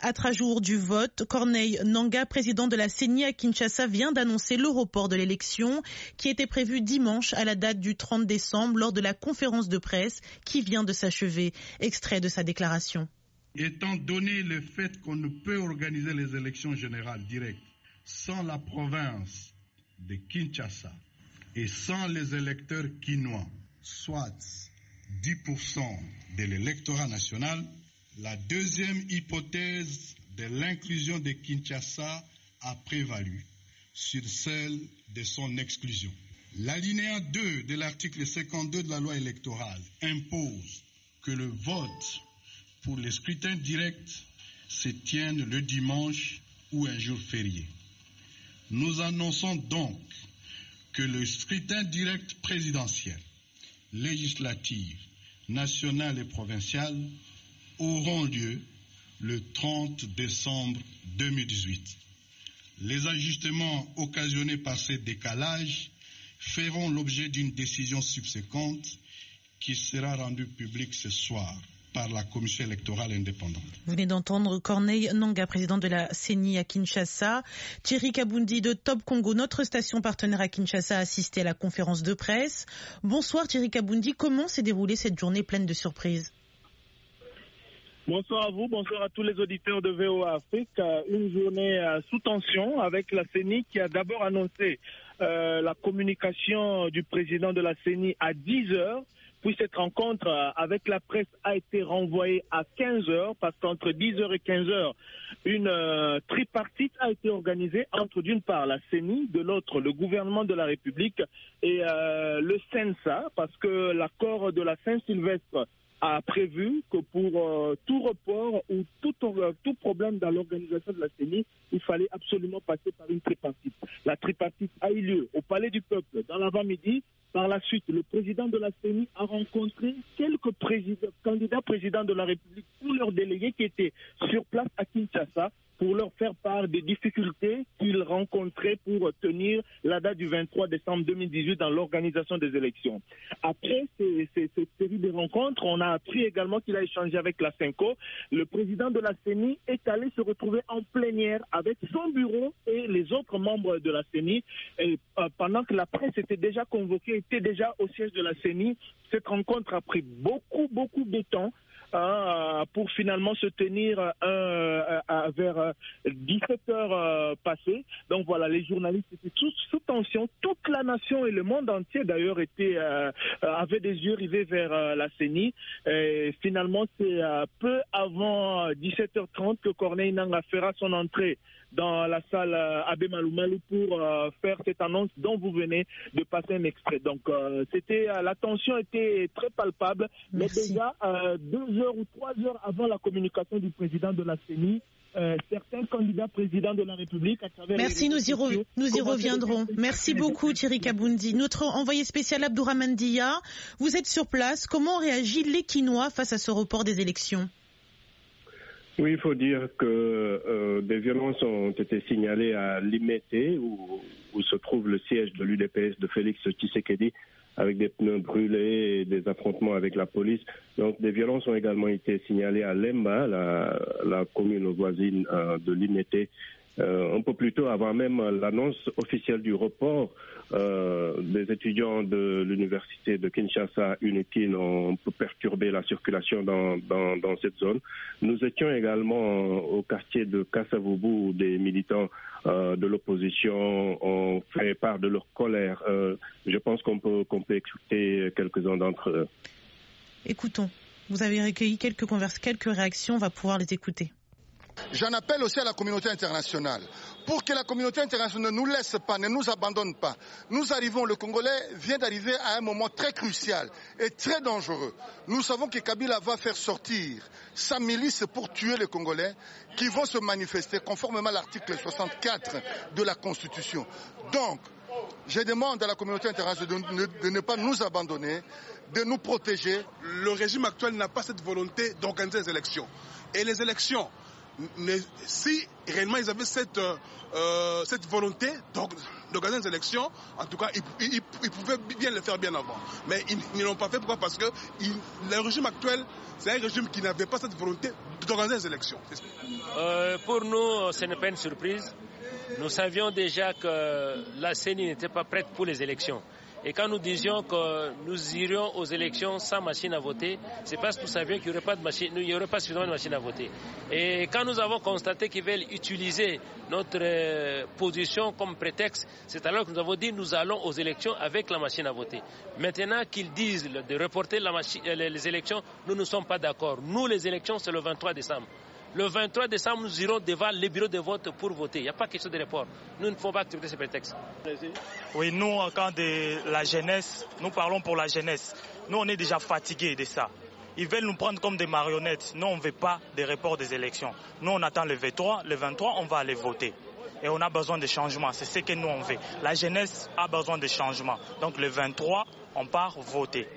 À trois jours du vote, Corneille Nanga, président de la CENI à Kinshasa, vient d'annoncer le report de l'élection qui était prévue dimanche à la date du 30 décembre lors de la conférence de presse qui vient de s'achever. Extrait de sa déclaration. Étant donné le fait qu'on ne peut organiser les élections générales directes sans la province de Kinshasa et sans les électeurs quinois, soit 10% de l'électorat national, la deuxième hypothèse de l'inclusion de Kinshasa a prévalu sur celle de son exclusion. L'alinéa 2 de l'article 52 de la loi électorale impose que le vote pour les scrutins directs se tienne le dimanche ou un jour férié. Nous annonçons donc que le scrutin direct présidentiel, législatif, national et provincial auront lieu le 30 décembre 2018. Les ajustements occasionnés par ces décalages feront l'objet d'une décision subséquente qui sera rendue publique ce soir par la commission électorale indépendante. Vous venez d'entendre Corneille Nanga, président de la CENI à Kinshasa. Thierry Kabundi de Top Congo, notre station partenaire à Kinshasa, a assisté à la conférence de presse. Bonsoir Thierry Kabundi, comment s'est déroulée cette journée pleine de surprises? Bonsoir à vous, bonsoir à tous les auditeurs de VOA Afrique. Une journée sous tension avec la CENI qui a d'abord annoncé euh, la communication du président de la CENI à 10 heures. Puis cette rencontre avec la presse a été renvoyée à 15 heures parce qu'entre 10 heures et 15 heures, une euh, tripartite a été organisée entre d'une part la CENI, de l'autre le gouvernement de la République et euh, le CENSA parce que l'accord de la Saint-Sylvestre a prévu que pour euh, tout report ou tout, euh, tout problème dans l'organisation de la CENI, il fallait absolument passer par une tripartite. La tripartite a eu lieu au Palais du Peuple dans l'avant-midi. Par la suite, le président de la CENI a rencontré quelques candidats présidents de la République ou leurs délégués qui étaient sur place à Kinshasa pour leur faire part des difficultés qu'ils rencontraient pour tenir la date du 23 décembre 2018 dans l'organisation des élections. Après cette série de rencontres, on a appris également qu'il a échangé avec la CENCO. Le président de la CENI est allé se retrouver en plénière avec son bureau et les autres membres de la CENI. Euh, pendant que la presse était déjà convoquée, était déjà au siège de la CENI, cette rencontre a pris beaucoup, beaucoup de temps. Euh, pour finalement se tenir euh, euh, vers 17 heures passées. Donc voilà, les journalistes étaient tous sous tension. Toute la nation et le monde entier d'ailleurs était avaient des yeux rivés vers la CENI. Et finalement, c'est peu avant 17h30 que Corneille Nanga fera son entrée dans la salle Abbé Maloumalou pour faire cette annonce dont vous venez de passer un extrait. Donc c'était la tension était très palpable, Merci. mais déjà deux heures ou trois heures avant la communication du président de la CENI, euh, certains candidats présidents de la République à travers Merci, les nous y, re, nous y reviendrons. Merci beaucoup Thierry Kabundi. Notre envoyé spécial Abdourahman Dia, vous êtes sur place. Comment réagit les Quinois face à ce report des élections? Oui, il faut dire que euh, des violences ont été signalées à Limete, où, où se trouve le siège de l'UDPS de Félix Tshisekedi, avec des pneus brûlés et des affrontements avec la police. Donc des violences ont également été signalées à Lemba, la, commune voisine euh, de euh, un peu plus tôt, avant même l'annonce officielle du report, euh, des étudiants de l'université de Kinshasa, UNITIN, ont perturbé la circulation dans, dans, dans, cette zone. Nous étions également au quartier de Kassavubu où des militants euh, de l'opposition ont fait part de leur colère. Euh, je pense qu'on peut, qu'on peut écouter quelques-uns d'entre eux. Écoutons. Vous avez recueilli quelques, converses, quelques réactions, on va pouvoir les écouter. J'en appelle aussi à la communauté internationale pour que la communauté internationale ne nous laisse pas, ne nous abandonne pas. Nous arrivons, le Congolais vient d'arriver à un moment très crucial et très dangereux. Nous savons que Kabila va faire sortir sa milice pour tuer les Congolais qui vont se manifester conformément à l'article 64 de la Constitution. Donc, je demande à la communauté internationale de, ne pas nous abandonner, de nous protéger. Le régime actuel n'a pas cette volonté d'organiser les élections. Et les élections Si réellement ils avaient cette, euh, cette volonté d'organiser des élections, en tout cas, ils, pouvaient bien le faire bien avant. Mais ils, ne l'ont pas fait. Pourquoi? Parce que le régime actuel, c'est un régime qui n'avait pas cette volonté d'organiser des élections. Euh, pour nous, ce n'est pas une surprise. Nous savions déjà que la CENI n'était pas prête pour les élections. Et quand nous disions que nous irions aux élections sans machine à voter, c'est parce que nous savions qu'il n'y aurait pas de machine, il n'y aurait pas suffisamment de machines à voter. Et quand nous avons constaté qu'ils veulent utiliser notre euh, position comme prétexte, c'est alors que nous avons dit nous allons aux élections avec la machine à voter. Maintenant qu'ils disent de reporter les élections, nous ne sommes pas d'accord. Nous, les élections, c'est le 23 décembre. Le 23 décembre, nous irons devant les bureaux de vote pour voter. Il n'y a pas question de report. Nous ne pouvons pas accepter ces prétextes. Oui, nous, en camp de la jeunesse, nous parlons pour la jeunesse. Nous, on est déjà fatigués de ça. Ils veulent nous prendre comme des marionnettes. Nous, on ne veut pas des reports des élections. Nous, on attend le 23. Le 23, on va aller voter. Et on a besoin de changements. C'est ce que nous, on veut. La jeunesse a besoin de changements. Donc, le 23, on part voter.